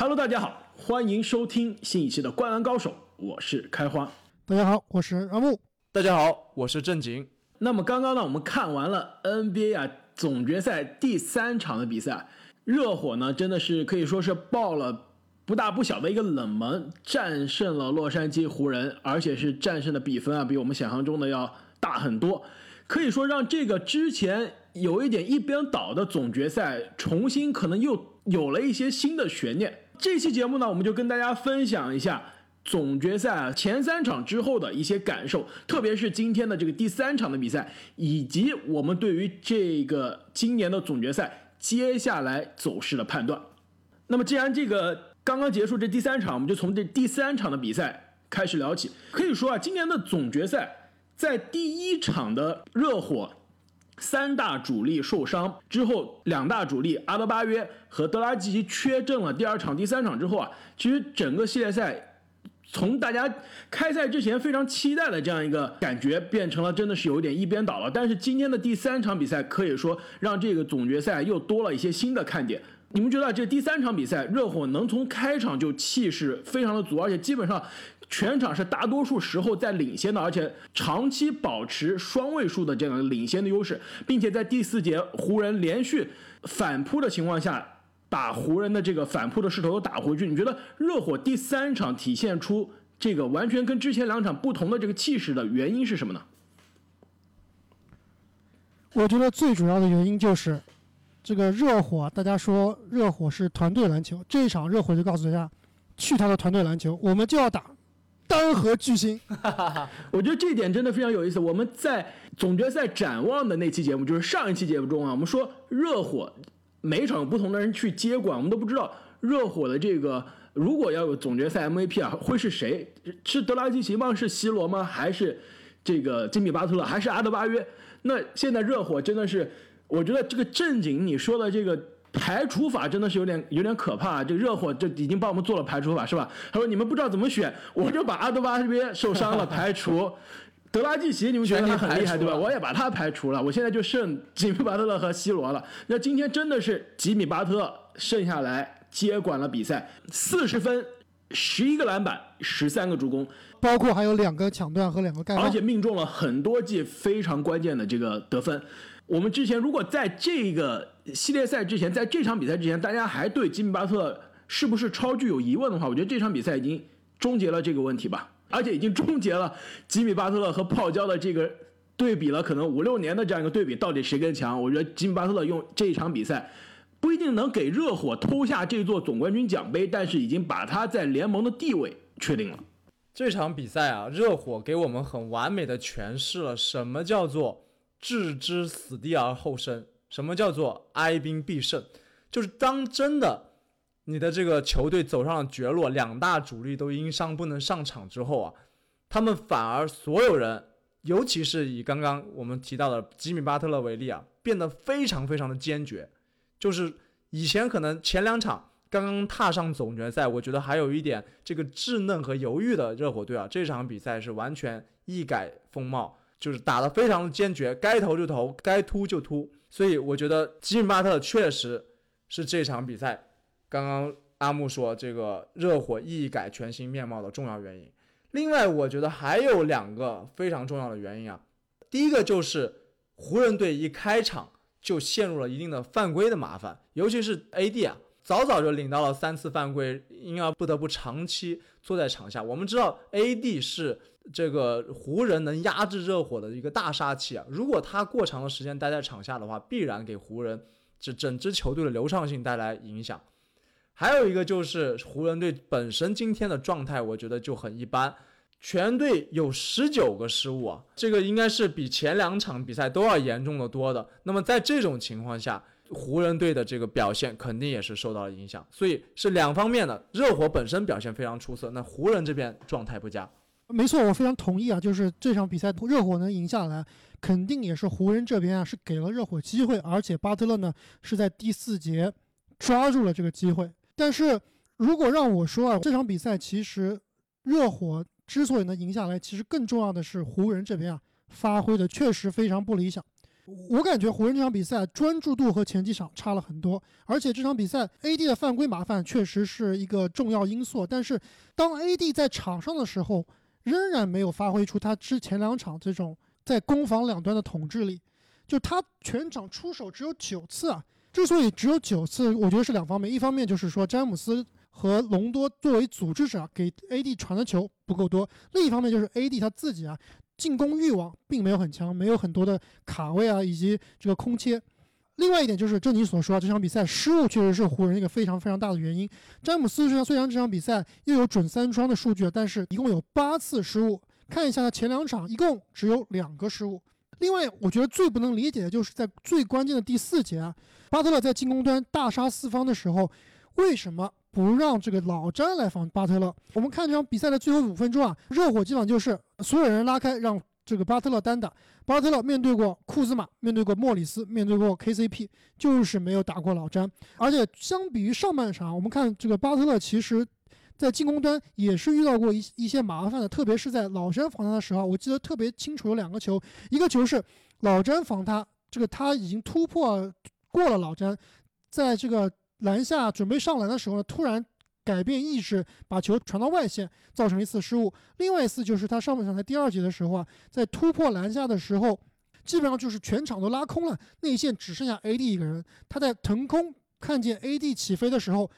Hello，大家好，欢迎收听新一期的《灌篮高手》，我是开花。大家好，我是阿木。大家好，我是正经。那么刚刚呢，我们看完了 NBA 啊总决赛第三场的比赛，热火呢真的是可以说是爆了不大不小的一个冷门，战胜了洛杉矶湖人，而且是战胜的比分啊比我们想象中的要大很多，可以说让这个之前有一点一边倒的总决赛重新可能又有了一些新的悬念。这期节目呢，我们就跟大家分享一下总决赛啊前三场之后的一些感受，特别是今天的这个第三场的比赛，以及我们对于这个今年的总决赛接下来走势的判断。那么，既然这个刚刚结束这第三场，我们就从这第三场的比赛开始聊起。可以说啊，今年的总决赛在第一场的热火。三大主力受伤之后，两大主力阿德巴约和德拉季奇缺阵了。第二场、第三场之后啊，其实整个系列赛从大家开赛之前非常期待的这样一个感觉，变成了真的是有点一边倒了。但是今天的第三场比赛可以说让这个总决赛又多了一些新的看点。你们觉得这第三场比赛热火能从开场就气势非常的足，而且基本上。全场是大多数时候在领先的，而且长期保持双位数的这样领先的优势，并且在第四节湖人连续反扑的情况下，把湖人的这个反扑的势头又打回去。你觉得热火第三场体现出这个完全跟之前两场不同的这个气势的原因是什么呢？我觉得最主要的原因就是这个热火，大家说热火是团队篮球，这一场热火就告诉大家，去他的团队篮球，我们就要打。单核巨星，我觉得这一点真的非常有意思。我们在总决赛展望的那期节目，就是上一期节目中啊，我们说热火每场不同的人去接管，我们都不知道热火的这个如果要有总决赛 MVP 啊，会是谁？是德拉季奇吗？是西罗吗？还是这个金米巴特勒？还是阿德巴约？那现在热火真的是，我觉得这个正经你说的这个。排除法真的是有点有点可怕，这热火就已经帮我们做了排除法是吧？他说你们不知道怎么选，我就把阿德巴这边受伤了排除，德拉季奇你们觉得他很厉害对吧？我也把他排除了，我现在就剩吉米巴特勒和 C 罗了。那今天真的是吉米巴特剩下来接管了比赛，四十分，十一个篮板，十三个助攻，包括还有两个抢断和两个盖帽，而且命中了很多记非常关键的这个得分。我们之前如果在这个系列赛之前，在这场比赛之前，大家还对吉米巴特是不是超巨有疑问的话，我觉得这场比赛已经终结了这个问题吧，而且已经终结了吉米巴特勒和泡椒的这个对比了，可能五六年的这样一个对比，到底谁更强？我觉得吉米巴特勒用这一场比赛不一定能给热火偷下这座总冠军奖杯，但是已经把他在联盟的地位确定了。这场比赛啊，热火给我们很完美的诠释了什么叫做。置之死地而后生，什么叫做哀兵必胜？就是当真的你的这个球队走上了绝路，两大主力都因伤不能上场之后啊，他们反而所有人，尤其是以刚刚我们提到的吉米巴特勒为例啊，变得非常非常的坚决。就是以前可能前两场刚刚踏上总决赛，我觉得还有一点这个稚嫩和犹豫的热火队啊，这场比赛是完全一改风貌。就是打得非常的坚决，该投就投，该突就突，所以我觉得吉米巴特确实是这场比赛，刚刚阿木说这个热火一改全新面貌的重要原因。另外，我觉得还有两个非常重要的原因啊，第一个就是湖人队一开场就陷入了一定的犯规的麻烦，尤其是 AD 啊。早早就领到了三次犯规，因而不得不长期坐在场下。我们知道，AD 是这个湖人能压制热火的一个大杀器啊。如果他过长的时间待在场下的话，必然给湖人这整支球队的流畅性带来影响。还有一个就是湖人队本身今天的状态，我觉得就很一般，全队有十九个失误啊，这个应该是比前两场比赛都要严重的多的。那么在这种情况下，湖人队的这个表现肯定也是受到了影响，所以是两方面的。热火本身表现非常出色，那湖人这边状态不佳。没错，我非常同意啊，就是这场比赛热火能赢下来，肯定也是湖人这边啊是给了热火机会，而且巴特勒呢是在第四节抓住了这个机会。但是如果让我说啊，这场比赛其实热火之所以能赢下来，其实更重要的是湖人这边啊发挥的确实非常不理想。我感觉湖人这场比赛专注度和前几场差了很多，而且这场比赛 AD 的犯规麻烦确实是一个重要因素。但是当 AD 在场上的时候，仍然没有发挥出他之前两场这种在攻防两端的统治力。就他全场出手只有九次啊，之所以只有九次，我觉得是两方面，一方面就是说詹姆斯和隆多作为组织者给 AD 传的球不够多，另一方面就是 AD 他自己啊。进攻欲望并没有很强，没有很多的卡位啊，以及这个空切。另外一点就是，正你所说，这场比赛失误确实是湖人一个非常非常大的原因。詹姆斯虽然这场比赛又有准三双的数据，但是一共有八次失误。看一下他前两场一共只有两个失误。另外，我觉得最不能理解的就是在最关键的第四节啊，巴特勒在进攻端大杀四方的时候，为什么不让这个老詹来防巴特勒？我们看这场比赛的最后五分钟啊，热火基本上就是所有人拉开，让这个巴特勒单打。巴特勒面对过库兹马，面对过莫里斯，面对过 KCP，就是没有打过老詹。而且相比于上半场，我们看这个巴特勒其实。在进攻端也是遇到过一一些麻烦的，特别是在老詹防他的时候，我记得特别清楚有两个球，一个球是老詹防他，这个他已经突破过了老詹，在这个篮下准备上篮的时候呢，突然改变意识，把球传到外线，造成一次失误。另外一次就是他上半场在第二节的时候啊，在突破篮下的时候，基本上就是全场都拉空了，内线只剩下 AD 一个人，他在腾空看见 AD 起飞的时候，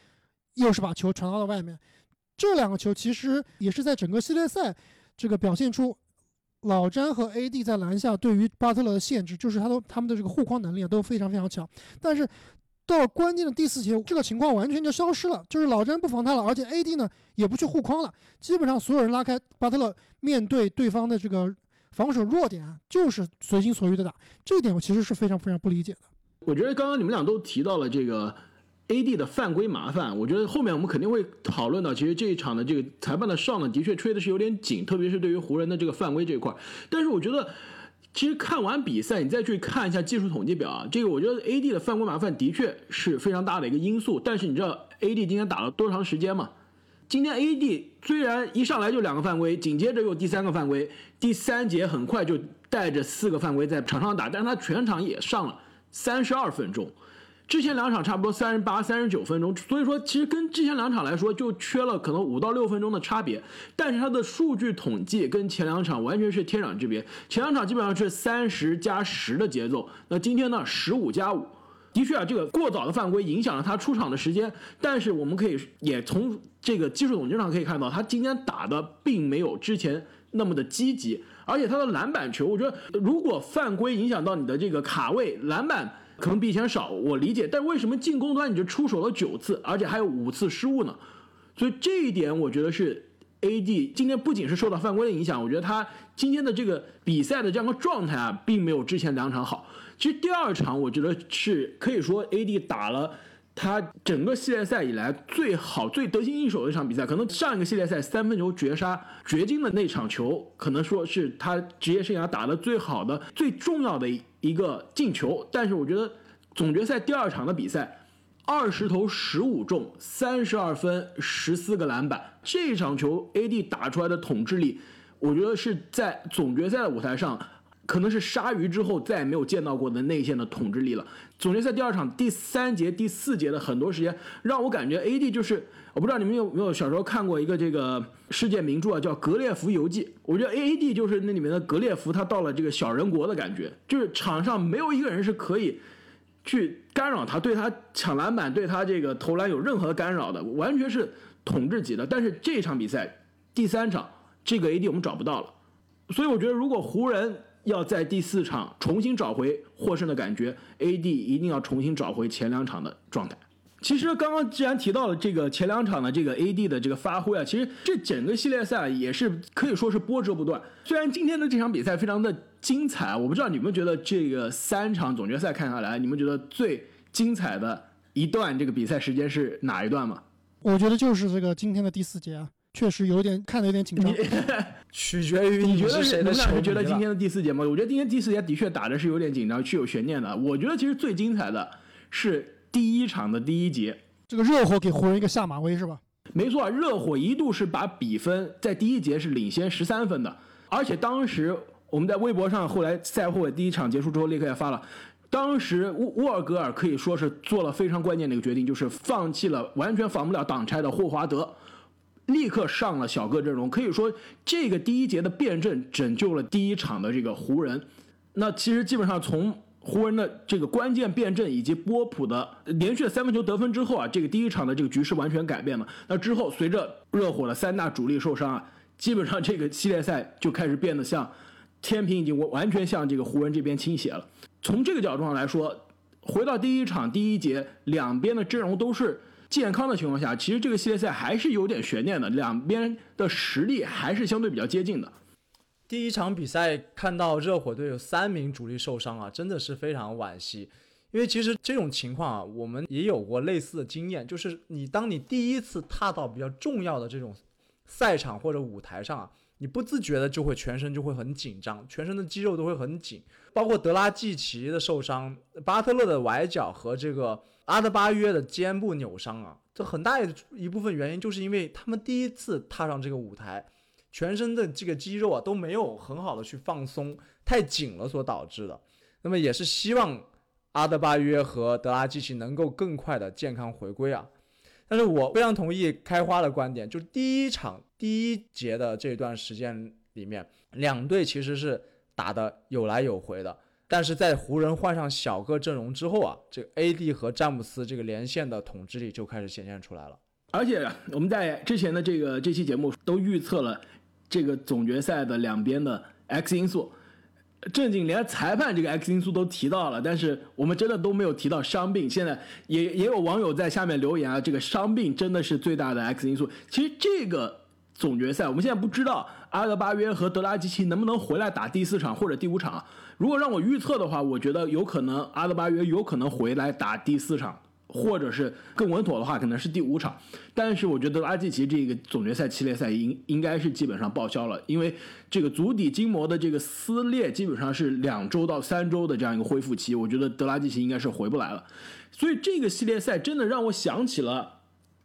又是把球传到了外面。这两个球其实也是在整个系列赛，这个表现出老詹和 AD 在篮下对于巴特勒的限制，就是他都他们的这个护框能力啊都非常非常强。但是到关键的第四节，这个情况完全就消失了，就是老詹不防他了，而且 AD 呢也不去护框了，基本上所有人拉开巴特勒，面对对方的这个防守弱点啊，就是随心所欲的打。这一点我其实是非常非常不理解的。我觉得刚刚你们俩都提到了这个。A.D. 的犯规麻烦，我觉得后面我们肯定会讨论到。其实这一场的这个裁判的哨呢，的确吹的是有点紧，特别是对于湖人的这个犯规这一块。但是我觉得，其实看完比赛，你再去看一下技术统计表啊，这个我觉得 A.D. 的犯规麻烦的确是非常大的一个因素。但是你知道 A.D. 今天打了多长时间吗？今天 A.D. 虽然一上来就两个犯规，紧接着又第三个犯规，第三节很快就带着四个犯规在场上打，但是他全场也上了三十二分钟。之前两场差不多三十八、三十九分钟，所以说其实跟之前两场来说就缺了可能五到六分钟的差别。但是它的数据统计跟前两场完全是天壤之别。前两场基本上是三十加十的节奏，那今天呢十五加五，的确啊，这个过早的犯规影响了他出场的时间。但是我们可以也从这个技术统计上可以看到，他今天打的并没有之前那么的积极，而且他的篮板球，我觉得如果犯规影响到你的这个卡位篮板。可能比以前少，我理解，但为什么进攻端你就出手了九次，而且还有五次失误呢？所以这一点我觉得是 AD 今天不仅是受到犯规的影响，我觉得他今天的这个比赛的这样的状态啊，并没有之前两场好。其实第二场我觉得是可以说 AD 打了。他整个系列赛以来最好、最得心应手的一场比赛，可能上一个系列赛三分球绝杀掘金的那场球，可能说是他职业生涯打的最好的、最重要的一个进球。但是我觉得总决赛第二场的比赛，二十投十五中，三十二分，十四个篮板，这场球 AD 打出来的统治力，我觉得是在总决赛的舞台上。可能是鲨鱼之后再也没有见到过的内线的统治力了。总决赛第二场第三节、第四节的很多时间，让我感觉 AD 就是，我不知道你们有没有小时候看过一个这个世界名著啊，叫《格列佛游记》。我觉得 AD 就是那里面的格列佛，他到了这个小人国的感觉，就是场上没有一个人是可以去干扰他，对他抢篮板、对他这个投篮有任何干扰的，完全是统治级的。但是这场比赛第三场，这个 AD 我们找不到了，所以我觉得如果湖人。要在第四场重新找回获胜的感觉，AD 一定要重新找回前两场的状态。其实刚刚既然提到了这个前两场的这个 AD 的这个发挥啊，其实这整个系列赛也是可以说是波折不断。虽然今天的这场比赛非常的精彩，我不知道你们觉得这个三场总决赛看下来，你们觉得最精彩的一段这个比赛时间是哪一段吗？我觉得就是这个今天的第四节啊。确实有点看的有点紧张，取决于你觉得谁的球。觉得今天的第四节吗？我觉得今天第四节的确打的是有点紧张，是有悬念的。我觉得其实最精彩的是第一场的第一节，这个热火给湖人一个下马威是吧？没错，热火一度是把比分在第一节是领先十三分的，而且当时我们在微博上后来赛后第一场结束之后立刻也发了。当时沃沃尔格尔可以说是做了非常关键的一个决定，就是放弃了完全防不了挡拆的霍华德，立刻上了小个阵容。可以说这个第一节的辩证拯救了第一场的这个湖人。那其实基本上从湖人的这个关键辩证以及波普的连续的三分球得分之后啊，这个第一场的这个局势完全改变了。那之后随着热火的三大主力受伤啊，基本上这个系列赛就开始变得像。天平已经完完全向这个湖人这边倾斜了。从这个角度上来说，回到第一场第一节，两边的阵容都是健康的情况下，其实这个系列赛还是有点悬念的。两边的实力还是相对比较接近的。第一场比赛看到热火队有三名主力受伤啊，真的是非常惋惜。因为其实这种情况啊，我们也有过类似的经验，就是你当你第一次踏到比较重要的这种赛场或者舞台上啊。你不自觉的就会全身就会很紧张，全身的肌肉都会很紧，包括德拉季奇的受伤，巴特勒的崴脚和这个阿德巴约的肩部扭伤啊，这很大一部分原因就是因为他们第一次踏上这个舞台，全身的这个肌肉啊都没有很好的去放松，太紧了所导致的。那么也是希望阿德巴约和德拉季奇能够更快的健康回归啊。但是我非常同意开花的观点，就是第一场。第一节的这段时间里面，两队其实是打的有来有回的，但是在湖人换上小个阵容之后啊，这个 AD 和詹姆斯这个连线的统治力就开始显现出来了。而且我们在之前的这个这期节目都预测了这个总决赛的两边的 X 因素，正经连裁判这个 X 因素都提到了，但是我们真的都没有提到伤病。现在也也有网友在下面留言啊，这个伤病真的是最大的 X 因素。其实这个。总决赛，我们现在不知道阿德巴约和德拉季奇能不能回来打第四场或者第五场。如果让我预测的话，我觉得有可能阿德巴约有可能回来打第四场，或者是更稳妥的话，可能是第五场。但是我觉得德拉季奇这个总决赛系列赛应应该是基本上报销了，因为这个足底筋膜的这个撕裂基本上是两周到三周的这样一个恢复期，我觉得德拉季奇应该是回不来了。所以这个系列赛真的让我想起了。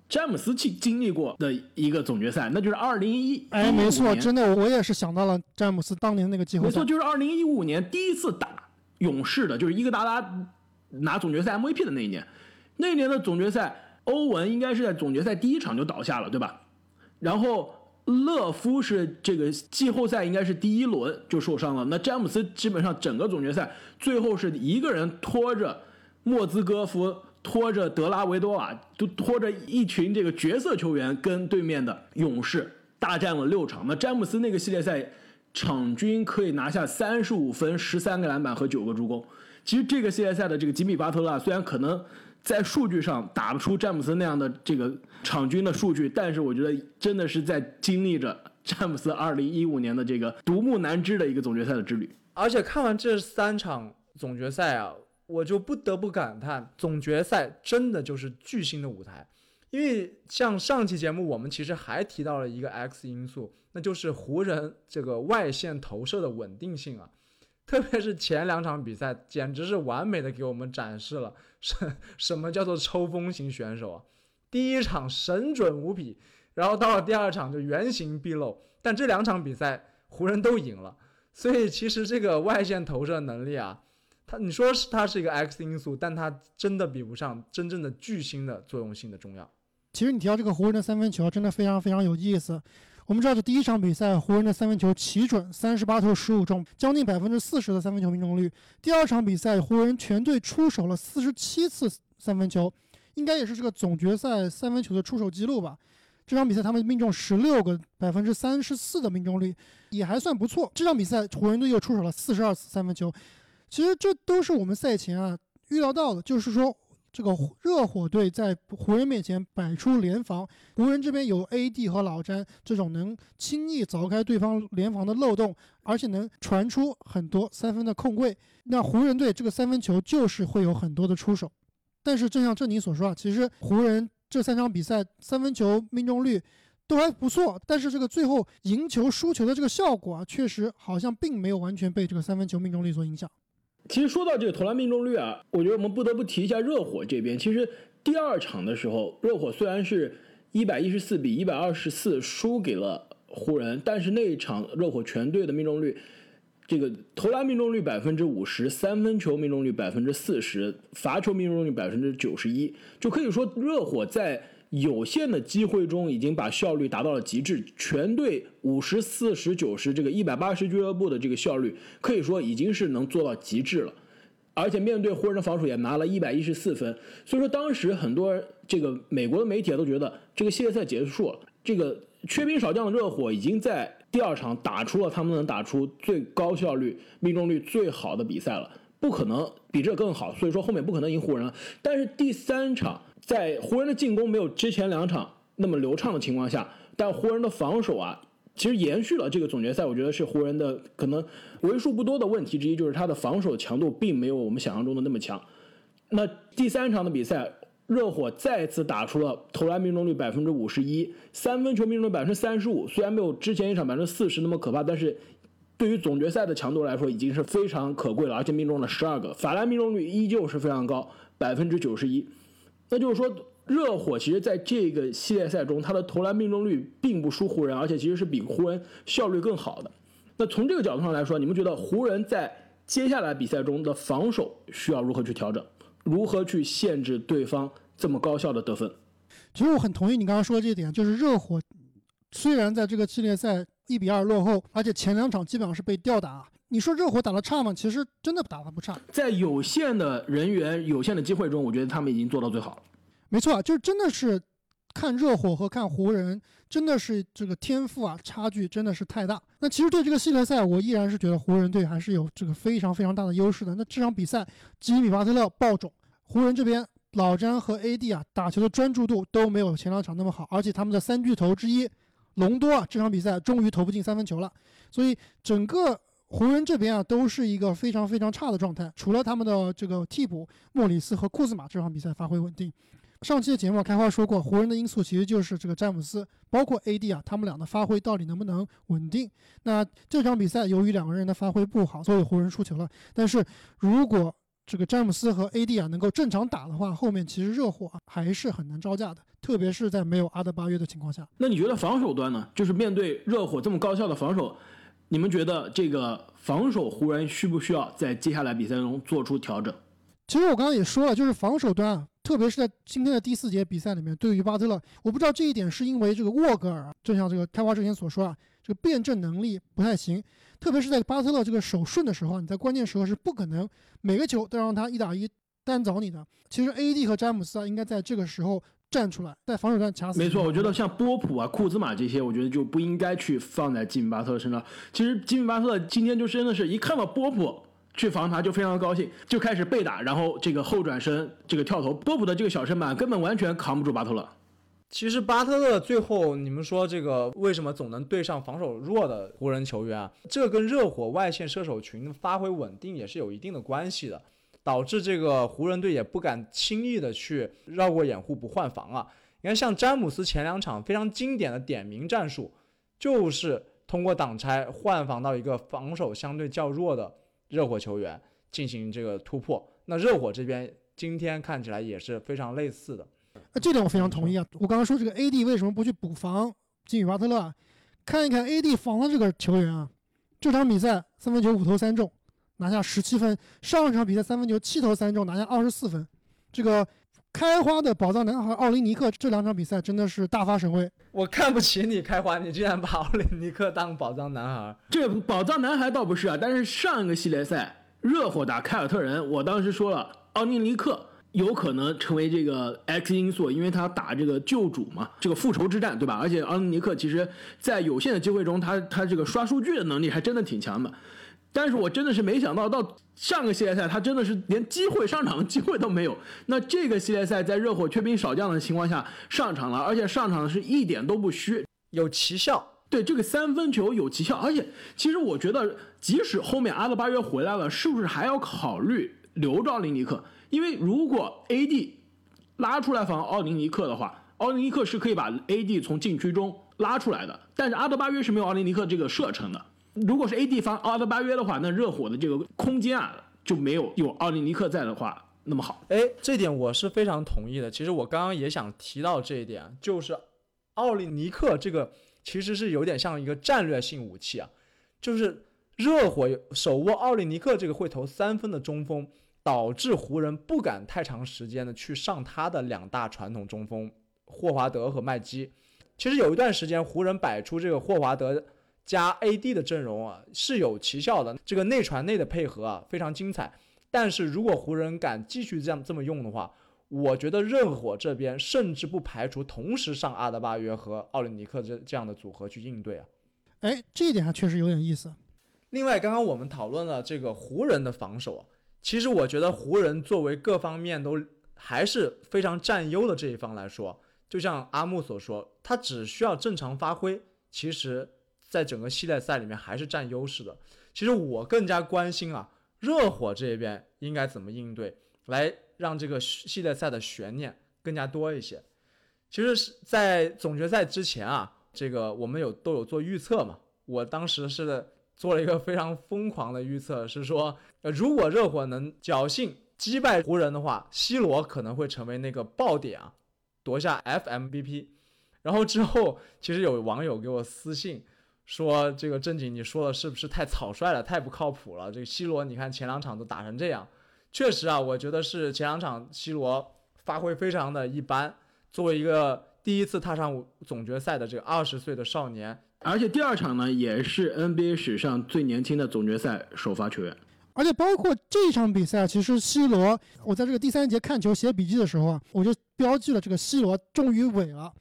詹姆斯去经历过的一个总决赛，那就是二零一哎，没错，真的，我也是想到了詹姆斯当年那个季后赛。没错，就是二零一五年第一次打勇士的，就是伊戈达拉拿总决赛 MVP 的那一年。那一年的总决赛，欧文应该是在总决赛第一场就倒下了，对吧？然后勒夫是这个季后赛应该是第一轮就受伤了。那詹姆斯基本上整个总决赛最后是一个人拖着莫兹戈夫。拖着德拉维多瓦，就拖着一群这个角色球员，跟对面的勇士大战了六场。那詹姆斯那个系列赛，场均可以拿下三十五分、十三个篮板和九个助攻。其实这个系列赛的这个吉米巴特勒，虽然可能在数据上打不出詹姆斯那样的这个场均的数据，但是我觉得真的是在经历着詹姆斯二零一五年的这个独木难支的一个总决赛的之旅。而且看完这三场总决赛啊。我就不得不感叹，总决赛真的就是巨星的舞台，因为像上期节目我们其实还提到了一个 X 因素，那就是湖人这个外线投射的稳定性啊，特别是前两场比赛，简直是完美的给我们展示了什什么叫做抽风型选手啊。第一场神准无比，然后到了第二场就原形毕露，但这两场比赛湖人都赢了，所以其实这个外线投射能力啊。他你说是它是一个 X 因素，但它真的比不上真正的巨星的作用性的重要。其实你提到这个湖人的三分球，真的非常非常有意思。我们知道这第一场比赛湖人的三分球奇准，三十八投十五中，将近百分之四十的三分球命中率。第二场比赛湖人全队出手了四十七次三分球，应该也是这个总决赛三分球的出手记录吧。这场比赛他们命中十六个，百分之三十四的命中率也还算不错。这场比赛湖人队又出手了四十二次三分球。其实这都是我们赛前啊预料到的，就是说这个热火队在湖人面前摆出联防，湖人这边有 AD 和老詹这种能轻易凿开对方联防的漏洞，而且能传出很多三分的空位，那湖人队这个三分球就是会有很多的出手。但是正像正宁所说啊，其实湖人这三场比赛三分球命中率都还不错，但是这个最后赢球输球的这个效果啊，确实好像并没有完全被这个三分球命中率所影响。其实说到这个投篮命中率啊，我觉得我们不得不提一下热火这边。其实第二场的时候，热火虽然是一百一十四比一百二十四输给了湖人，但是那一场热火全队的命中率这个投篮命中率百分之五十，三分球命中率百分之四十，罚球命中率百分之九十一，就可以说热火在有限的机会中已经把效率达到了极致。全队五十四十九十这个一百八十俱乐部的这个效率，可以说已经是能做到极致了。而且面对湖人的防守也拿了一百一十四分，所以说当时很多这个美国的媒体都觉得这个系列赛结束了，这个缺兵少将的热火已经在。第二场打出了他们能打出最高效率、命中率最好的比赛了，不可能比这更好，所以说后面不可能赢湖人了。但是第三场在湖人的进攻没有之前两场那么流畅的情况下，但湖人的防守啊，其实延续了这个总决赛，我觉得是湖人的可能为数不多的问题之一，就是他的防守强度并没有我们想象中的那么强。那第三场的比赛。热火再次打出了投篮命中率百分之五十一，三分球命中率百分之三十五。虽然没有之前一场百分之四十那么可怕，但是对于总决赛的强度来说，已经是非常可贵了。而且命中了十二个，法兰命中率依旧是非常高，百分之九十一。那就是说，热火其实在这个系列赛中，他的投篮命中率并不输湖人，而且其实是比湖人效率更好的。那从这个角度上来说，你们觉得湖人在接下来比赛中的防守需要如何去调整？如何去限制对方这么高效的得分？其实我很同意你刚刚说的这点，就是热火虽然在这个系列赛一比二落后，而且前两场基本上是被吊打。你说热火打得差吗？其实真的打得不差。在有限的人员、有限的机会中，我觉得他们已经做到最好了。没错，就是真的是看热火和看湖人，真的是这个天赋啊，差距真的是太大。那其实对这个系列赛，我依然是觉得湖人队还是有这个非常非常大的优势的。那这场比赛，吉米巴特勒爆种。湖人这边，老詹和 AD 啊，打球的专注度都没有前两场那么好，而且他们的三巨头之一隆多啊，这场比赛终于投不进三分球了，所以整个湖人这边啊，都是一个非常非常差的状态。除了他们的这个替补莫里斯和库兹马这场比赛发挥稳定。上期的节目开花说过，湖人的因素其实就是这个詹姆斯，包括 AD 啊，他们俩的发挥到底能不能稳定？那这场比赛由于两个人的发挥不好，所以湖人输球了。但是如果这个詹姆斯和 AD 啊能够正常打的话，后面其实热火还是很难招架的，特别是在没有阿德巴约的情况下。那你觉得防守端呢？就是面对热火这么高效的防守，你们觉得这个防守湖人需不需要在接下来比赛中做出调整？其实我刚刚也说了，就是防守端啊，特别是在今天的第四节比赛里面，对于巴特勒，我不知道这一点是因为这个沃格尔啊，就像这个开花之前所说啊，这个辩证能力不太行。特别是在巴特勒这个手顺的时候，你在关键时候是不可能每个球都让他一打一单找你的。其实 A.D 和詹姆斯啊，应该在这个时候站出来，在防守端卡死。没错，我觉得像波普啊、库兹马这些，我觉得就不应该去放在吉米巴特勒身上。其实吉米巴特勒今天就真的是一看到波普去防他，就非常高兴，就开始被打，然后这个后转身、这个跳投，波普的这个小身板根本完全扛不住巴特勒。其实巴特勒最后，你们说这个为什么总能对上防守弱的湖人球员啊？这跟热火外线射手群发挥稳定也是有一定的关系的，导致这个湖人队也不敢轻易的去绕过掩护不换防啊。你看，像詹姆斯前两场非常经典的点名战术，就是通过挡拆换防到一个防守相对较弱的热火球员进行这个突破。那热火这边今天看起来也是非常类似的。那这点我非常同意啊！我刚刚说这个 AD 为什么不去补防吉米巴特勒啊？看一看 AD 防的这个球员啊，这场比赛三分球五投三中，拿下十七分；上一场比赛三分球七投三中，拿下二十四分。这个开花的宝藏男孩奥林尼克这两场比赛真的是大发神威。我看不起你开花，你居然把奥林尼克当宝藏男孩？这宝藏男孩倒不是啊，但是上一个系列赛热火打凯尔特人，我当时说了奥林尼克。有可能成为这个 X 因素，因为他打这个救主嘛，这个复仇之战，对吧？而且奥尼克其实，在有限的机会中，他他这个刷数据的能力还真的挺强的。但是我真的是没想到，到上个系列赛他真的是连机会上场的机会都没有。那这个系列赛在热火缺兵少将的情况下上场了，而且上场是一点都不虚，有奇效。对这个三分球有奇效，而且其实我觉得，即使后面阿德巴约回来了，是不是还要考虑留着奥林尼克？因为如果 AD 拉出来防奥林尼克的话，奥林尼克是可以把 AD 从禁区中拉出来的。但是阿德巴约是没有奥林尼克这个射程的。如果是 AD 防阿德巴约的话，那热火的这个空间啊就没有有奥林尼克在的话那么好。哎，这点我是非常同意的。其实我刚刚也想提到这一点，就是奥林尼克这个其实是有点像一个战略性武器啊，就是热火手握奥利尼克这个会投三分的中锋，导致湖人不敢太长时间的去上他的两大传统中锋霍华德和麦基。其实有一段时间，湖人摆出这个霍华德加 AD 的阵容啊是有奇效的，这个内传内的配合啊非常精彩。但是如果湖人敢继续这样这么用的话，我觉得热火这边甚至不排除同时上阿德巴约和奥林尼克这这样的组合去应对啊。哎，这一点还确实有点意思。另外，刚刚我们讨论了这个湖人的防守啊，其实我觉得湖人作为各方面都还是非常占优的这一方来说，就像阿木所说，他只需要正常发挥，其实在整个系列赛里面还是占优势的。其实我更加关心啊，热火这边应该怎么应对，来让这个系列赛的悬念更加多一些。其实是在总决赛之前啊，这个我们有都有做预测嘛，我当时是。做了一个非常疯狂的预测，是说，呃，如果热火能侥幸击败湖人的话，C 罗可能会成为那个爆点啊，夺下 FMVP。然后之后，其实有网友给我私信说，这个正经你说的是不是太草率了，太不靠谱了？这个 C 罗，你看前两场都打成这样，确实啊，我觉得是前两场 C 罗发挥非常的一般。作为一个第一次踏上总决赛的这个二十岁的少年。而且第二场呢，也是 NBA 史上最年轻的总决赛首发球员。而且包括这一场比赛，其实 C 罗，我在这个第三节看球写笔记的时候啊，我就标记了这个 C 罗终于稳了。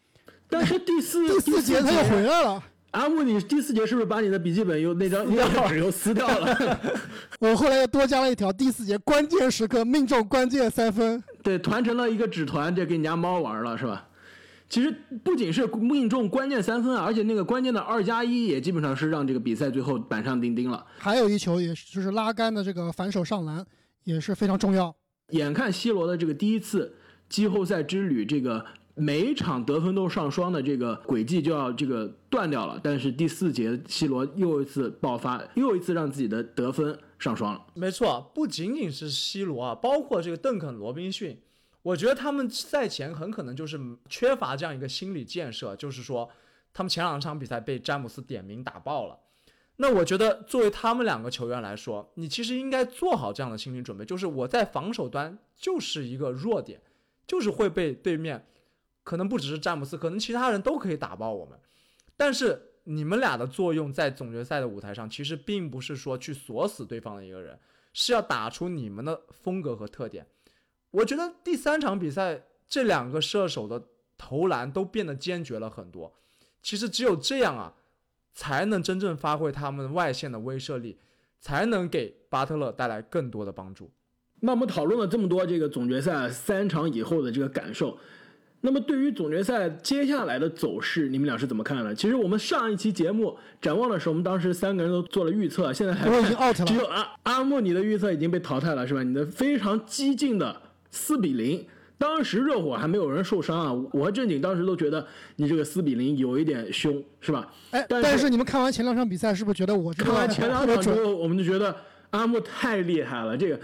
但是第四 第四节他又回来了。阿木，你第四节是不是把你的笔记本又那张那张纸又撕掉了？我后来又多加了一条，第四节关键时刻命中关键三分。对，团成了一个纸团，这给你家猫玩了是吧？其实不仅是命中关键三分啊，而且那个关键的二加一也基本上是让这个比赛最后板上钉钉了。还有一球，也就是拉杆的这个反手上篮也是非常重要。眼看 C 罗的这个第一次季后赛之旅，这个每场得分都上双的这个轨迹就要这个断掉了，但是第四节 C 罗又一次爆发，又一次让自己的得分上双了。没错，不仅仅是 C 罗啊，包括这个邓肯、罗宾逊。我觉得他们赛前很可能就是缺乏这样一个心理建设，就是说，他们前两场比赛被詹姆斯点名打爆了。那我觉得作为他们两个球员来说，你其实应该做好这样的心理准备，就是我在防守端就是一个弱点，就是会被对面，可能不只是詹姆斯，可能其他人都可以打爆我们。但是你们俩的作用在总决赛的舞台上，其实并不是说去锁死对方的一个人，是要打出你们的风格和特点。我觉得第三场比赛这两个射手的投篮都变得坚决了很多。其实只有这样啊，才能真正发挥他们外线的威慑力，才能给巴特勒带来更多的帮助。那我们讨论了这么多这个总决赛三场以后的这个感受，那么对于总决赛接下来的走势，你们俩是怎么看的？其实我们上一期节目展望的时候，我们当时三个人都做了预测，现在还我已经 out 了，只有阿阿莫你的预测已经被淘汰了，是吧？你的非常激进的。四比零，当时热火还没有人受伤啊，我和正经当时都觉得你这个四比零有一点凶，是吧？哎，但是你们看完前两场比赛，是不是觉得我看完前两场之后，我们就觉得阿木太厉害了，这个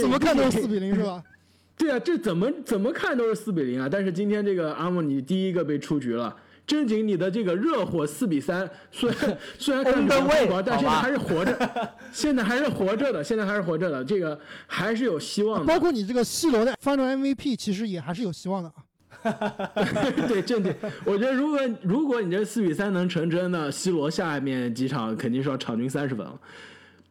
怎么看都是四比零，是吧？对啊，这怎么怎么看都是四比零啊！但是今天这个阿木你第一个被出局了。正经，你的这个热火四比三，虽然 虽然看着不火，但现在还是活着，现在还是活着的，现在还是活着的，这个还是有希望的。包括你这个 C 罗的 Final MVP，其实也还是有希望的啊。对，正经，我觉得如果如果你这四比三能成真呢，C 罗下面几场肯定是要场均三十分了。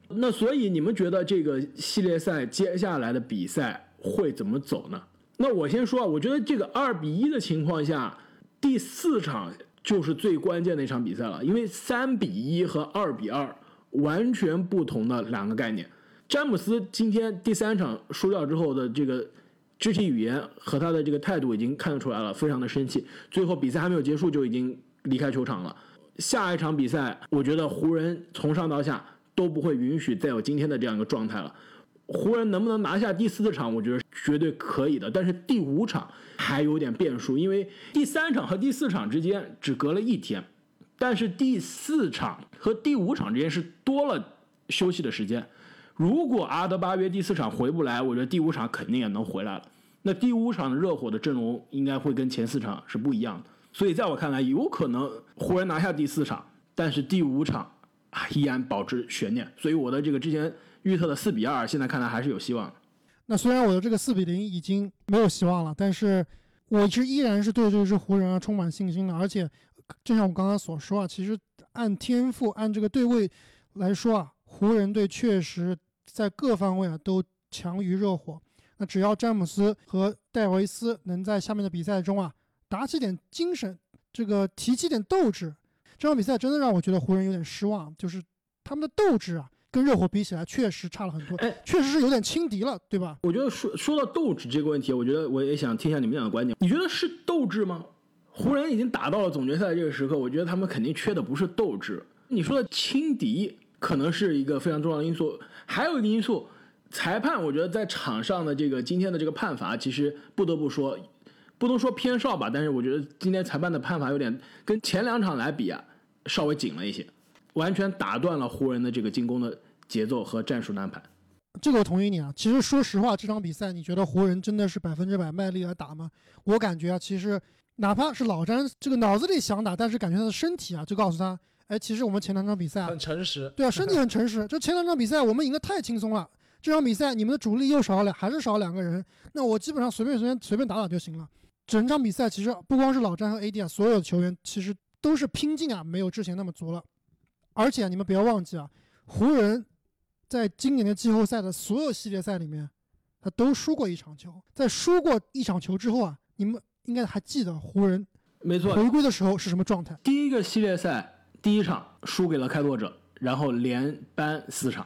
那所以你们觉得这个系列赛接下来的比赛会怎么走呢？那我先说啊，我觉得这个二比一的情况下。第四场就是最关键的一场比赛了，因为三比一和二比二完全不同的两个概念。詹姆斯今天第三场输掉之后的这个肢体语言和他的这个态度已经看得出来了，非常的生气。最后比赛还没有结束就已经离开球场了。下一场比赛，我觉得湖人从上到下都不会允许再有今天的这样一个状态了。湖人能不能拿下第四场？我觉得绝对可以的。但是第五场还有点变数，因为第三场和第四场之间只隔了一天，但是第四场和第五场之间是多了休息的时间。如果阿德巴约第四场回不来，我觉得第五场肯定也能回来了。那第五场热火的阵容应该会跟前四场是不一样的。所以在我看来，有可能湖人拿下第四场，但是第五场啊依然保持悬念。所以我的这个之前预测的四比二，现在看来还是有希望。那虽然我的这个四比零已经没有希望了，但是我是依然是对这支湖人啊充满信心的。而且，就像我刚刚所说啊，其实按天赋、按这个对位来说啊，湖人队确实在各方位啊都强于热火。那只要詹姆斯和戴维斯能在下面的比赛中啊打起点精神，这个提起点斗志，这场比赛真的让我觉得湖人有点失望，就是他们的斗志啊跟热火比起来确实差了很多，哎确实是有点轻敌了，对吧？我觉得说说到斗志这个问题，我觉得我也想听一下你们俩的观点。你觉得是斗志吗？湖人已经打到了总决赛这个时刻，我觉得他们肯定缺的不是斗志。你说的轻敌可能是一个非常重要的因素，还有一个因素，裁判我觉得在场上的这个今天的这个判罚，其实不得不说，不能说偏少吧，但是我觉得今天裁判的判罚有点跟前两场来比啊，稍微紧了一些，完全打断了湖人的这个进攻的节奏和战术安排。这个我同意你啊。其实说实话，这场比赛你觉得湖人真的是百分之百卖力来打吗？我感觉啊，其实哪怕是老詹这个脑子里想打，但是感觉他的身体啊就告诉他，哎，其实我们前两场比赛啊很诚实。对啊，身体很诚实。这前两场比赛我们赢得太轻松了，这场比赛你们的主力又少了，还是少两个人，那我基本上随便随便随便打打就行了。整场比赛其实不光是老詹和 AD 啊，所有的球员其实都是拼劲啊，没有之前那么足了。而且、啊、你们不要忘记啊，湖人在今年的季后赛的所有系列赛里面，他都输过一场球。在输过一场球之后啊，你们应该还记得湖人没错，回归的时候是什么状态？第一个系列赛第一场输给了开拓者，然后连扳四场；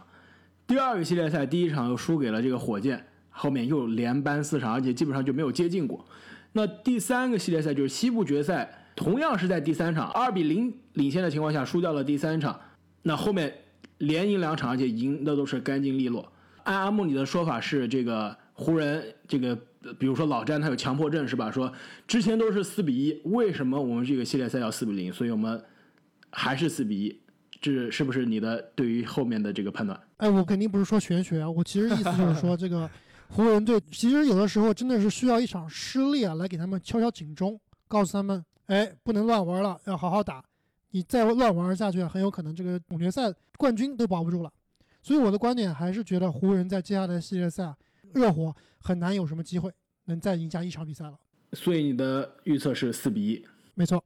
第二个系列赛第一场又输给了这个火箭，后面又连扳四场，而且基本上就没有接近过。那第三个系列赛就是西部决赛，同样是在第三场二比零领先的情况下输掉了第三场，那后面连赢两场，而且赢的都是干净利落。按阿穆里的说法是，这个湖人这个，比如说老詹他有强迫症是吧？说之前都是四比一，为什么我们这个系列赛要四比零？所以我们还是四比一，这是不是你的对于后面的这个判断？哎，我肯定不是说玄学啊，我其实意思就是说，这个 湖人队其实有的时候真的是需要一场失利啊，来给他们敲敲警钟，告诉他们，哎，不能乱玩了，要好好打。你再乱玩下去，很有可能这个总决赛冠军都保不住了。所以我的观点还是觉得湖人在接下来的系列赛，热火很难有什么机会能再赢下一场比赛了。所以你的预测是四比一。没错，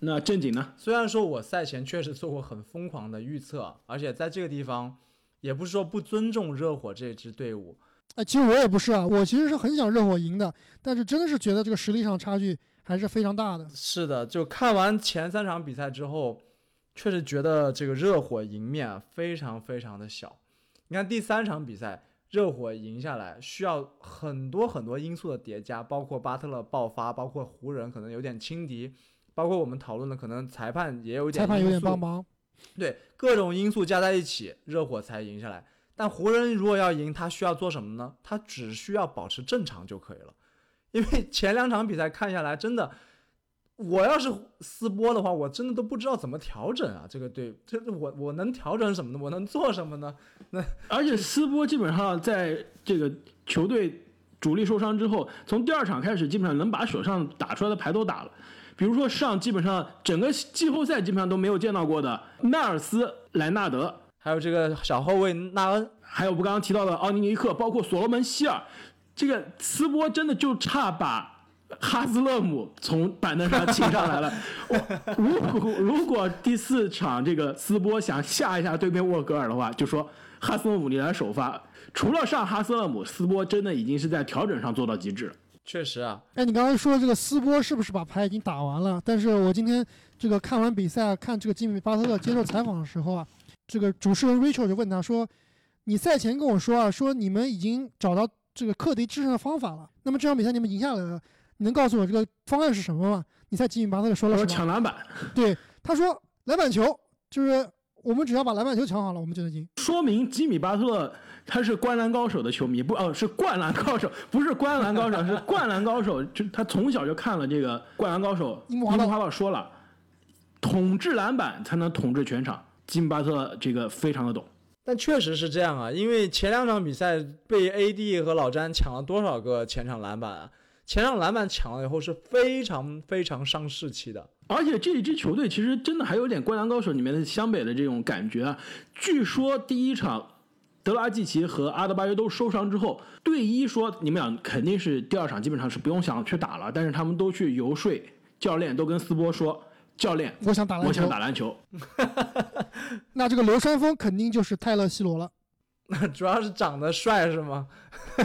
那正经呢？虽然说我赛前确实做过很疯狂的预测，而且在这个地方，也不是说不尊重热火这支队伍，哎，其实我也不是啊，我其实是很想热火赢的，但是真的是觉得这个实力上差距还是非常大的。是的，就看完前三场比赛之后，确实觉得这个热火赢面啊非常非常的小。你看第三场比赛，热火赢下来需要很多很多因素的叠加，包括巴特勒爆发，包括湖人可能有点轻敌，包括我们讨论的可能裁判也有点裁判有点帮忙，对各种因素加在一起，热火才赢下来。但湖人如果要赢，他需要做什么呢？他只需要保持正常就可以了。因为 前两场比赛看下来，真的，我要是斯波的话，我真的都不知道怎么调整啊。这个队，这我我能调整什么呢？我能做什么呢？那而且斯波基本上在这个球队主力受伤之后，从第二场开始，基本上能把手上打出来的牌都打了。比如说上基本上整个季后赛基本上都没有见到过的迈尔斯、莱纳德，还有这个小后卫纳恩，还有我们刚刚提到的奥尼尼克，包括所罗门希尔，这个斯波真的就差把哈斯勒姆从板凳上请上来了。我如果如果第四场这个斯波想吓一下对面沃格尔的话，就说哈斯勒姆你来首发。除了上哈斯勒姆，斯波真的已经是在调整上做到极致了。确实啊，哎，你刚刚说这个斯波是不是把牌已经打完了？但是我今天这个看完比赛，看这个吉米巴特勒接受采访的时候啊，这个主持人 Rachel 就问他说：“你赛前跟我说啊，说你们已经找到这个克敌制胜的方法了。那么这场比赛你们赢下来了，你能告诉我这个方案是什么吗？”你猜吉米巴特勒说了什么？抢篮板，对，他说篮板球就是我们只要把篮板球抢好了，我们就能赢。说明吉米巴特他是灌篮高手的球迷，不哦是灌篮高手，不是灌篮高手，是灌篮高手。就他从小就看了这个灌篮高手，樱木花道花道说了，统治篮板才能统治全场。吉米巴特这个非常的懂。但确实是这样啊，因为前两场比赛被 AD 和老詹抢了多少个前场篮板啊？前场篮板抢了以后是非常非常伤士气的。而且这一支球队其实真的还有点《灌篮高手》里面的湘北的这种感觉啊。据说第一场德拉季奇和阿德巴约都受伤之后，队医说你们俩肯定是第二场基本上是不用想去打了，但是他们都去游说教练，都跟斯波说。教练，我想打篮球。我想打篮球。那这个流川枫肯定就是泰勒·西罗了。那 主要是长得帅是吗？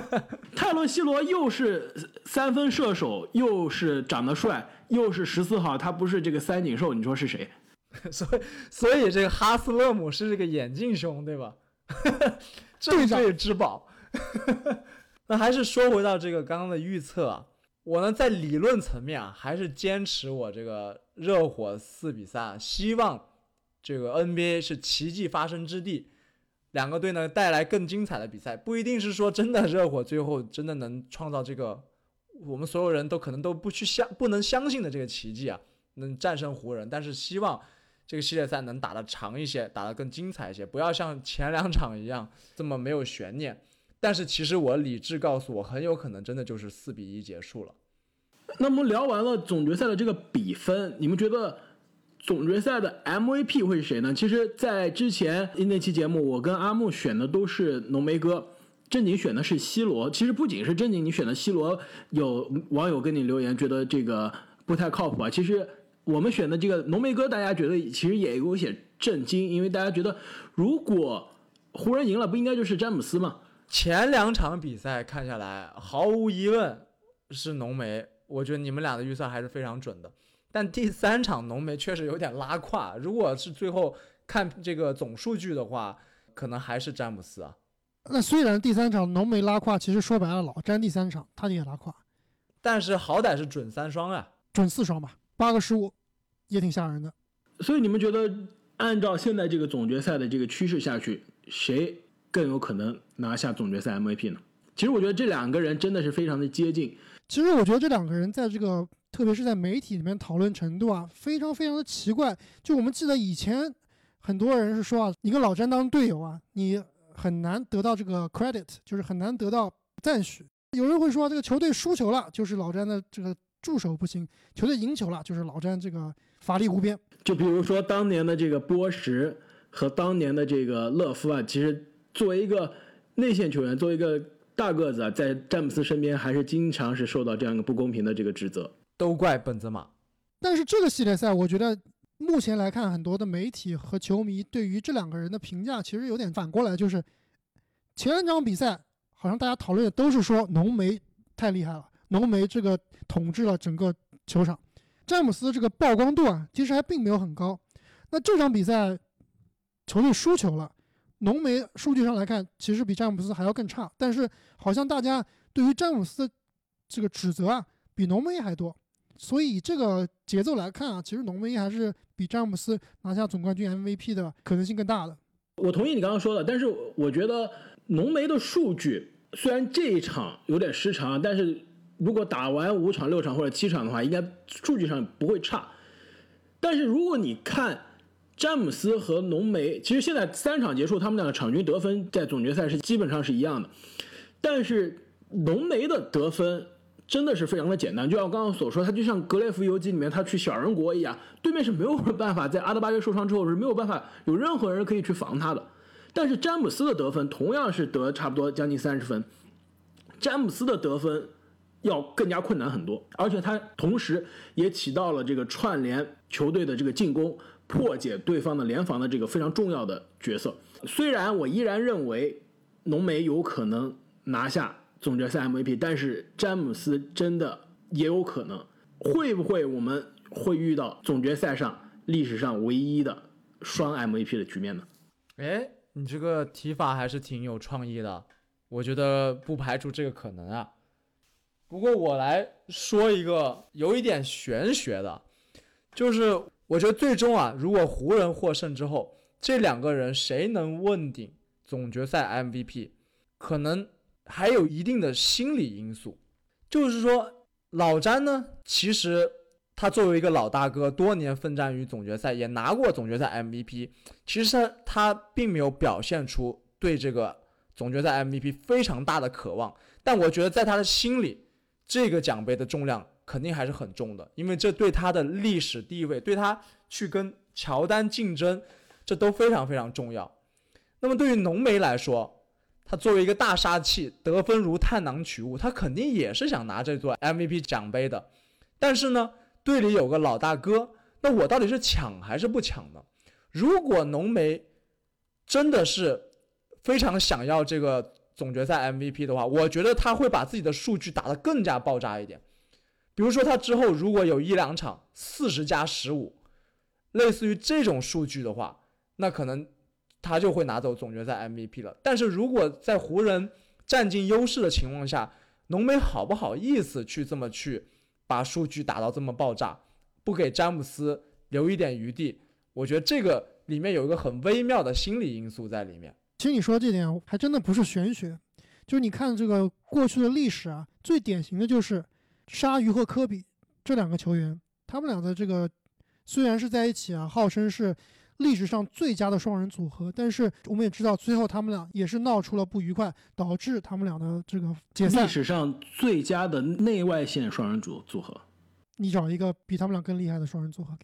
泰勒·西罗又是三分射手，又是长得帅，又是十四号，他不是这个三井寿，你说是谁？所以，所以这个哈斯勒姆是这个眼镜兄，对吧？正对之宝。那还是说回到这个刚刚的预测啊。我呢，在理论层面啊，还是坚持我这个热火四比三，希望这个 NBA 是奇迹发生之地，两个队呢带来更精彩的比赛，不一定是说真的热火最后真的能创造这个我们所有人都可能都不去相不能相信的这个奇迹啊，能战胜湖人，但是希望这个系列赛能打得长一些，打得更精彩一些，不要像前两场一样这么没有悬念。但是其实我理智告诉我，很有可能真的就是四比一结束了。那么聊完了总决赛的这个比分，你们觉得总决赛的 MVP 会是谁呢？其实，在之前那期节目，我跟阿木选的都是浓眉哥，正经选的是 C 罗。其实不仅是正经你选的 C 罗，有网友跟你留言觉得这个不太靠谱啊。其实我们选的这个浓眉哥，大家觉得其实也有些震惊，因为大家觉得如果湖人赢了，不应该就是詹姆斯吗？前两场比赛看下来，毫无疑问是浓眉。我觉得你们俩的预测还是非常准的。但第三场浓眉确实有点拉胯。如果是最后看这个总数据的话，可能还是詹姆斯啊。那虽然第三场浓眉拉胯，其实说白了，老詹第三场他也拉胯，但是好歹是准三双啊，准四双吧，八个失误也挺吓人的。所以你们觉得，按照现在这个总决赛的这个趋势下去，谁？更有可能拿下总决赛 MVP 呢？其实我觉得这两个人真的是非常的接近。其实我觉得这两个人在这个，特别是在媒体里面讨论程度啊，非常非常的奇怪。就我们记得以前很多人是说啊，你跟老詹当队友啊，你很难得到这个 credit，就是很难得到赞许。有人会说这个球队输球了，就是老詹的这个助手不行；球队赢球了，就是老詹这个法力无边。就比如说当年的这个波什和当年的这个勒夫啊，其实。作为一个内线球员，作为一个大个子啊，在詹姆斯身边还是经常是受到这样一个不公平的这个指责。都怪本泽马。但是这个系列赛，我觉得目前来看，很多的媒体和球迷对于这两个人的评价其实有点反过来，就是前两场比赛好像大家讨论的都是说浓眉太厉害了，浓眉这个统治了整个球场，詹姆斯这个曝光度啊，其实还并没有很高。那这场比赛球队输球了。浓眉数据上来看，其实比詹姆斯还要更差，但是好像大家对于詹姆斯这个指责啊，比浓眉还多。所以这个节奏来看啊，其实浓眉还是比詹姆斯拿下总冠军 MVP 的可能性更大的。我同意你刚刚说的，但是我觉得浓眉的数据虽然这一场有点失常，但是如果打完五场、六场或者七场的话，应该数据上不会差。但是如果你看，詹姆斯和浓眉其实现在三场结束，他们两个场均得分在总决赛是基本上是一样的。但是浓眉的得分真的是非常的简单，就像我刚刚所说，他就像格列佛游记里面他去小人国一样，对面是没有办法在阿德巴约受伤之后是没有办法有任何人可以去防他的。但是詹姆斯的得分同样是得差不多将近三十分，詹姆斯的得分要更加困难很多，而且他同时也起到了这个串联球队的这个进攻。破解对方的联防的这个非常重要的角色。虽然我依然认为浓眉有可能拿下总决赛 MVP，但是詹姆斯真的也有可能。会不会我们会遇到总决赛上历史上唯一的双 MVP 的局面呢？哎，你这个提法还是挺有创意的，我觉得不排除这个可能啊。不过我来说一个有一点玄学的，就是。我觉得最终啊，如果湖人获胜之后，这两个人谁能问鼎总决赛 MVP，可能还有一定的心理因素。就是说，老詹呢，其实他作为一个老大哥，多年奋战于总决赛，也拿过总决赛 MVP，其实他他并没有表现出对这个总决赛 MVP 非常大的渴望。但我觉得在他的心里，这个奖杯的重量肯定还是很重的，因为这对他的历史地位，对他去跟乔丹竞争，这都非常非常重要。那么对于浓眉来说，他作为一个大杀器，得分如探囊取物，他肯定也是想拿这座 MVP 奖杯的。但是呢，队里有个老大哥，那我到底是抢还是不抢呢？如果浓眉真的是非常想要这个总决赛 MVP 的话，我觉得他会把自己的数据打得更加爆炸一点。比如说他之后如果有一两场四十加十五，类似于这种数据的话，那可能。他就会拿走总决赛 MVP 了。但是如果在湖人占尽优势的情况下，浓眉好不好意思去这么去把数据打到这么爆炸，不给詹姆斯留一点余地？我觉得这个里面有一个很微妙的心理因素在里面。其实你说这点还真的不是玄学，就是你看这个过去的历史啊，最典型的就是鲨鱼和科比这两个球员，他们俩的这个虽然是在一起啊，号称是。历史上最佳的双人组合，但是我们也知道，最后他们俩也是闹出了不愉快，导致他们俩的这个解散。历史上最佳的内外线双人组组合，你找一个比他们俩更厉害的双人组合。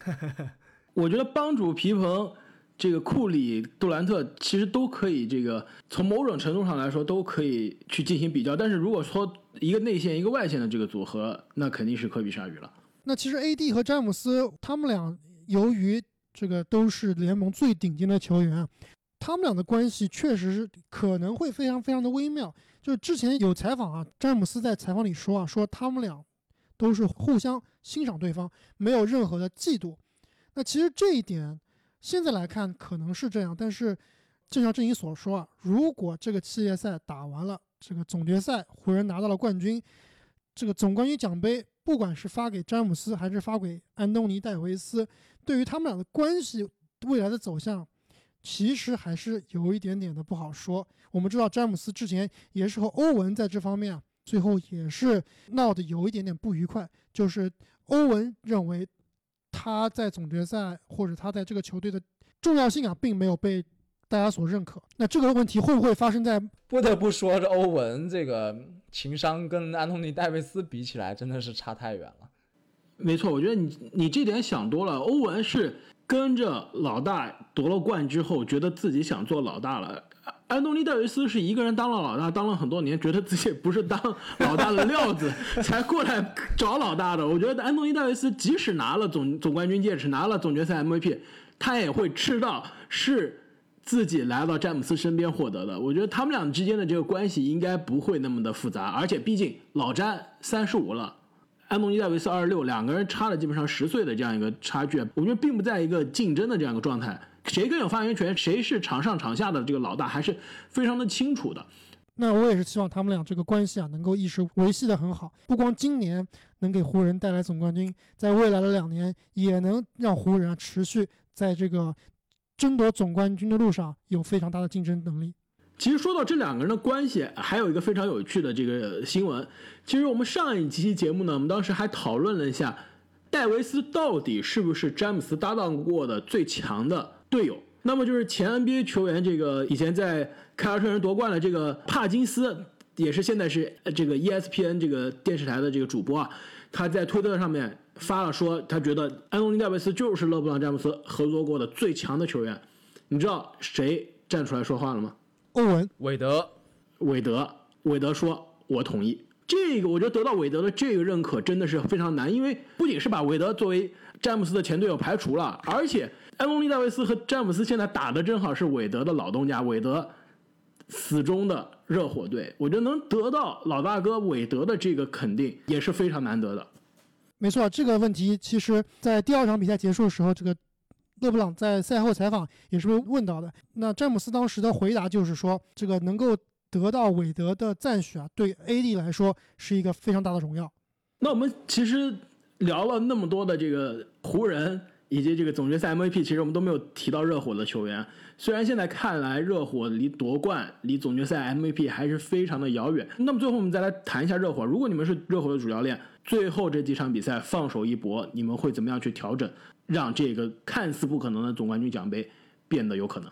我觉得帮主皮蓬、这个库里、杜兰特其实都可以，这个从某种程度上来说都可以去进行比较。但是如果说一个内线一个外线的这个组合，那肯定是科比鲨鱼了。那其实 A.D 和詹姆斯他们俩由于。这个都是联盟最顶尖的球员，他们俩的关系确实是可能会非常非常的微妙。就是之前有采访啊，詹姆斯在采访里说啊，说他们俩都是互相欣赏对方，没有任何的嫉妒。那其实这一点现在来看可能是这样，但是正像郑怡所说啊，如果这个系列赛打完了，这个总决赛湖人拿到了冠军，这个总冠军奖杯不管是发给詹姆斯还是发给安东尼戴维斯。对于他们俩的关系未来的走向，其实还是有一点点的不好说。我们知道詹姆斯之前也是和欧文在这方面啊，最后也是闹得有一点点不愉快。就是欧文认为他在总决赛或者他在这个球队的重要性啊，并没有被大家所认可。那这个问题会不会发生在？不得不说，这欧文这个情商跟安东尼戴维斯比起来，真的是差太远了。没错，我觉得你你这点想多了。欧文是跟着老大夺了冠之后，觉得自己想做老大了。安东尼戴维斯是一个人当了老大，当了很多年，觉得自己不是当老大的料子，才过来找老大的。我觉得安东尼戴维斯即使拿了总总冠军戒指，拿了总决赛 MVP，他也会知道是自己来到詹姆斯身边获得的。我觉得他们俩之间的这个关系应该不会那么的复杂，而且毕竟老詹三十五了。安东尼戴维斯二十六，两个人差了基本上十岁的这样一个差距，我觉得并不在一个竞争的这样一个状态，谁更有发言权，谁是场上场下的这个老大，还是非常的清楚的。那我也是希望他们俩这个关系啊，能够一直维系的很好，不光今年能给湖人带来总冠军，在未来的两年也能让湖人啊持续在这个争夺总冠军的路上有非常大的竞争能力。其实说到这两个人的关系，还有一个非常有趣的这个新闻。其实我们上一期节目呢，我们当时还讨论了一下，戴维斯到底是不是詹姆斯搭档过的最强的队友？那么就是前 NBA 球员，这个以前在凯尔特人夺冠的这个帕金斯，也是现在是这个 ESPN 这个电视台的这个主播啊，他在推特上面发了说，他觉得安东尼戴维斯就是勒布朗詹姆斯合作过的最强的球员。你知道谁站出来说话了吗？欧文、韦德、韦德、韦德说：“我同意。”这个我觉得得到韦德的这个认可真的是非常难，因为不仅是把韦德作为詹姆斯的前队友排除了，而且安东尼戴维斯和詹姆斯现在打的正好是韦德的老东家，韦德死忠的热火队，我觉得能得到老大哥韦德的这个肯定也是非常难得的。没错，这个问题其实在第二场比赛结束的时候，这个。勒布朗在赛后采访也是被问到的。那詹姆斯当时的回答就是说，这个能够得到韦德的赞许啊，对 AD 来说是一个非常大的荣耀。那我们其实聊了那么多的这个湖人以及这个总决赛 MVP，其实我们都没有提到热火的球员。虽然现在看来热火离夺冠、离总决赛 MVP 还是非常的遥远。那么最后我们再来谈一下热火。如果你们是热火的主教练，最后这几场比赛放手一搏，你们会怎么样去调整？让这个看似不可能的总冠军奖杯变得有可能。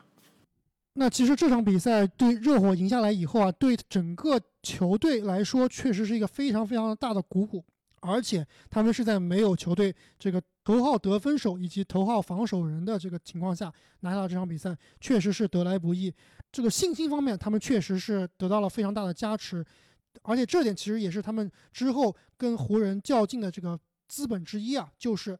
那其实这场比赛对热火赢下来以后啊，对整个球队来说确实是一个非常非常大的鼓舞，而且他们是在没有球队这个头号得分手以及头号防守人的这个情况下拿下这场比赛，确实是得来不易。这个信心方面，他们确实是得到了非常大的加持，而且这点其实也是他们之后跟湖人较劲的这个资本之一啊，就是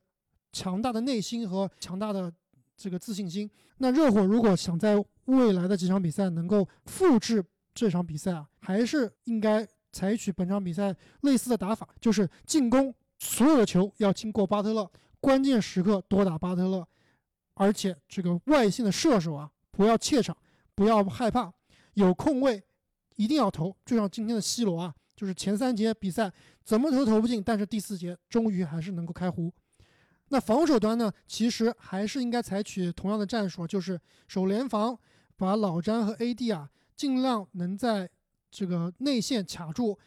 强大的内心和强大的这个自信心。那热火如果想在未来的几场比赛能够复制这场比赛啊，还是应该采取本场比赛类似的打法，就是进攻所有的球要经过巴特勒，关键时刻多打巴特勒，而且这个外线的射手啊不要怯场，不要害怕，有空位一定要投，就像今天的 C 罗啊，就是前三节比赛怎么投投不进，但是第四节终于还是能够开壶。那防守端呢，其实还是应该采取同样的战术，就是守联防。把老詹和 AD 啊，尽量能在这个内线卡住，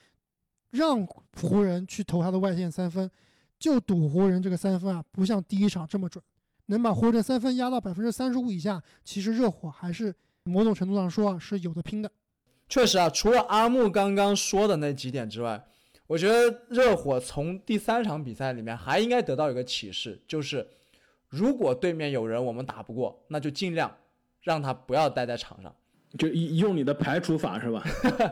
让湖人去投他的外线三分，就赌湖人这个三分啊，不像第一场这么准，能把湖人三分压到百分之三十五以下，其实热火还是某种程度上说啊是有的拼的。确实啊，除了阿木刚刚说的那几点之外，我觉得热火从第三场比赛里面还应该得到一个启示，就是如果对面有人我们打不过，那就尽量。让他不要待在场上，就用你的排除法是吧？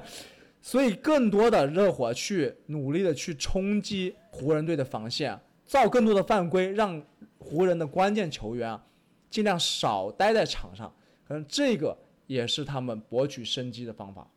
所以更多的热火去努力的去冲击湖人队的防线，造更多的犯规，让湖人的关键球员啊尽量少待在场上。可能这个也是他们博取生机的方法。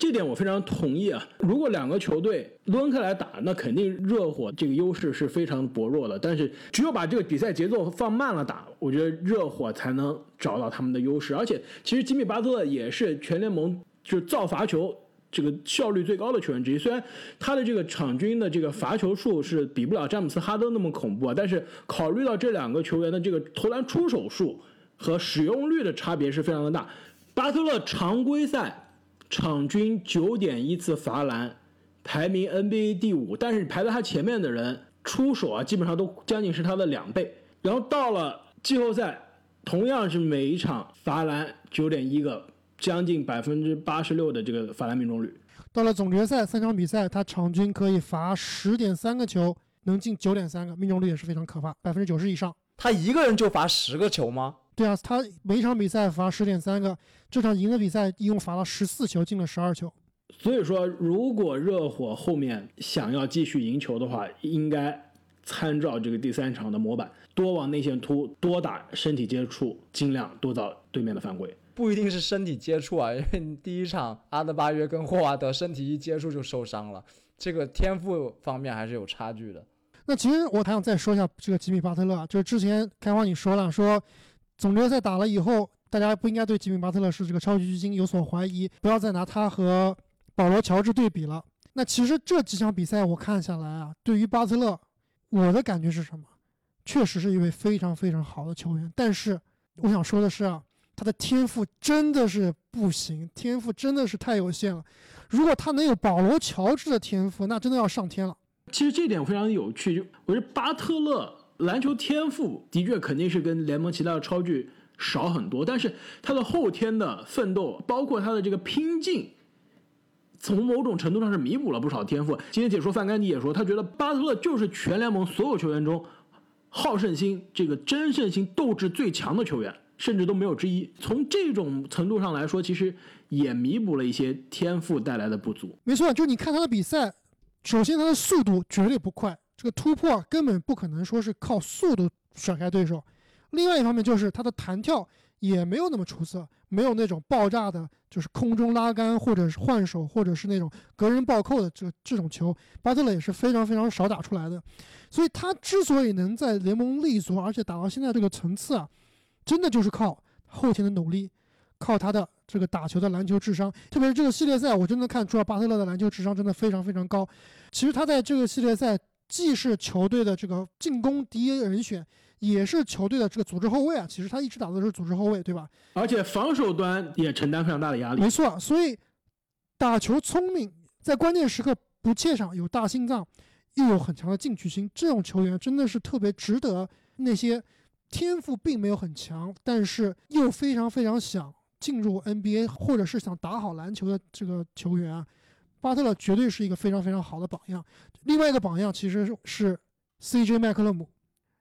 这点我非常同意啊！如果两个球队抡开来打，那肯定热火这个优势是非常薄弱的。但是只有把这个比赛节奏放慢了打，我觉得热火才能找到他们的优势。而且，其实吉米巴特勒也是全联盟就是造罚球这个效率最高的球员之一。虽然他的这个场均的这个罚球数是比不了詹姆斯、哈登那么恐怖啊，但是考虑到这两个球员的这个投篮出手数和使用率的差别是非常的大。巴特勒常规赛。场均九点一次罚篮，排名 NBA 第五。但是排在他前面的人出手啊，基本上都将近是他的两倍。然后到了季后赛，同样是每一场罚篮九点一个，将近百分之八十六的这个罚篮命中率。到了总决赛三场比赛，他场均可以罚十点三个球，能进九点三个，命中率也是非常可怕，百分之九十以上。他一个人就罚十个球吗？对啊，他每场比赛罚十点三个，这场赢的比赛一共罚了十四球，进了十二球。所以说，如果热火后面想要继续赢球的话，应该参照这个第三场的模板，多往内线突，多打身体接触，尽量多造对面的犯规。不一定是身体接触啊，因为第一场阿德巴约跟霍华德身体一接触就受伤了，这个天赋方面还是有差距的。那其实我还想再说一下这个吉米巴特勒啊，就是之前开花你说了说。总决赛打了以后，大家不应该对吉米巴特勒是这个超级巨星有所怀疑，不要再拿他和保罗乔治对比了。那其实这几场比赛我看下来啊，对于巴特勒，我的感觉是什么？确实是一位非常非常好的球员，但是我想说的是啊，他的天赋真的是不行，天赋真的是太有限了。如果他能有保罗乔治的天赋，那真的要上天了。其实这点非常有趣，就我觉得巴特勒。篮球天赋的确肯定是跟联盟其他的超巨少很多，但是他的后天的奋斗，包括他的这个拼劲，从某种程度上是弥补了不少天赋。今天解说范甘迪也说，他觉得巴特勒就是全联盟所有球员中好胜心、这个争胜心、斗志最强的球员，甚至都没有之一。从这种程度上来说，其实也弥补了一些天赋带来的不足。没错，就你看他的比赛，首先他的速度绝对不快。这个突破根本不可能说是靠速度甩开对手，另外一方面就是他的弹跳也没有那么出色，没有那种爆炸的，就是空中拉杆或者是换手或者是那种隔人暴扣的这这种球，巴特勒也是非常非常少打出来的。所以他之所以能在联盟立足，而且打到现在这个层次啊，真的就是靠后天的努力，靠他的这个打球的篮球智商。特别是这个系列赛，我真的看出了巴特勒的篮球智商真的非常非常高。其实他在这个系列赛。既是球队的这个进攻第一人选，也是球队的这个组织后卫啊。其实他一直打的是组织后卫，对吧？而且防守端也承担非常大的压力。没错，所以打球聪明，在关键时刻不怯场，有大心脏，又有很强的进取心，这种球员真的是特别值得那些天赋并没有很强，但是又非常非常想进入 NBA 或者是想打好篮球的这个球员啊，巴特勒绝对是一个非常非常好的榜样。另外一个榜样其实是 CJ 麦克勒姆，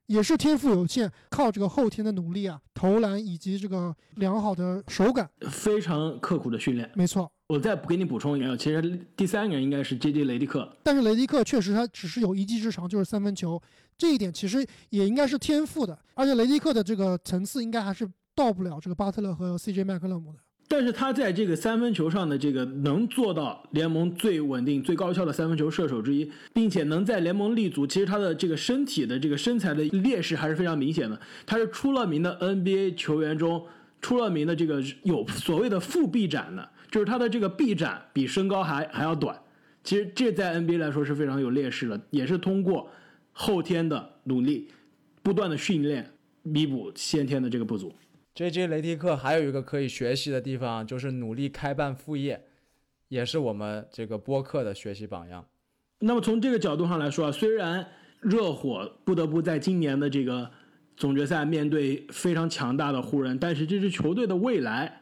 也是天赋有限，靠这个后天的努力啊，投篮以及这个良好的手感，非常刻苦的训练。没错。我再给你补充一个，其实第三个人应该是 J.J. 雷迪克，但是雷迪克确实他只是有一技之长，就是三分球，这一点其实也应该是天赋的，而且雷迪克的这个层次应该还是到不了这个巴特勒和 C.J. 麦克勒姆的。但是他在这个三分球上的这个能做到联盟最稳定、最高效的三分球射手之一，并且能在联盟立足，其实他的这个身体的这个身材的劣势还是非常明显的。他是出了名的 NBA 球员中出了名的这个有所谓的负臂展的。就是他的这个臂展比身高还还要短，其实这在 NBA 来说是非常有劣势的，也是通过后天的努力，不断的训练弥补先天的这个不足。J.J. 雷迪克还有一个可以学习的地方，就是努力开办副业，也是我们这个播客的学习榜样。那么从这个角度上来说啊，虽然热火不得不在今年的这个总决赛面对非常强大的湖人，但是这支球队的未来。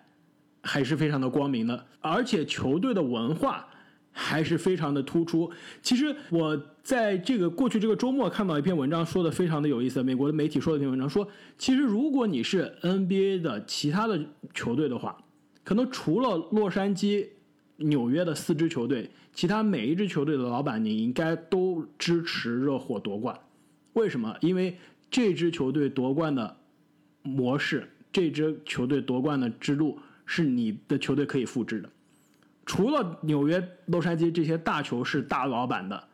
还是非常的光明的，而且球队的文化还是非常的突出。其实我在这个过去这个周末看到一篇文章，说的非常的有意思。美国的媒体说的一篇文章说，其实如果你是 NBA 的其他的球队的话，可能除了洛杉矶、纽约的四支球队，其他每一支球队的老板你应该都支持热火夺冠。为什么？因为这支球队夺冠的模式，这支球队夺冠的之路。是你的球队可以复制的，除了纽约、洛杉矶这些大球是大老板的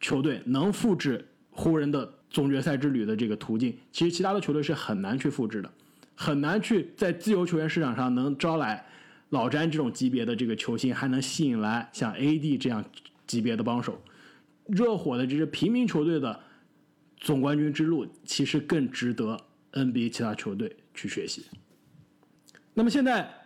球队能复制湖人的总决赛之旅的这个途径，其实其他的球队是很难去复制的，很难去在自由球员市场上能招来老詹这种级别的这个球星，还能吸引来像 AD 这样级别的帮手。热火的这支平民球队的总冠军之路，其实更值得 NBA 其他球队去学习。那么现在。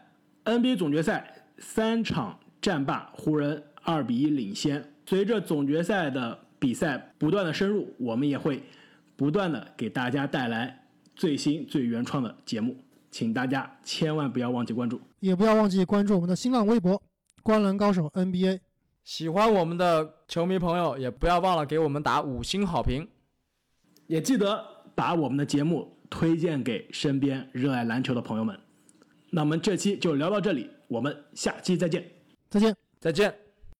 NBA 总决赛三场战罢，湖人二比一领先。随着总决赛的比赛不断的深入，我们也会不断的给大家带来最新最原创的节目，请大家千万不要忘记关注，也不要忘记关注我们的新浪微博“观澜高手 NBA”。喜欢我们的球迷朋友，也不要忘了给我们打五星好评，也记得把我们的节目推荐给身边热爱篮球的朋友们。那我们这期就聊到这里，我们下期再见，再见，再见。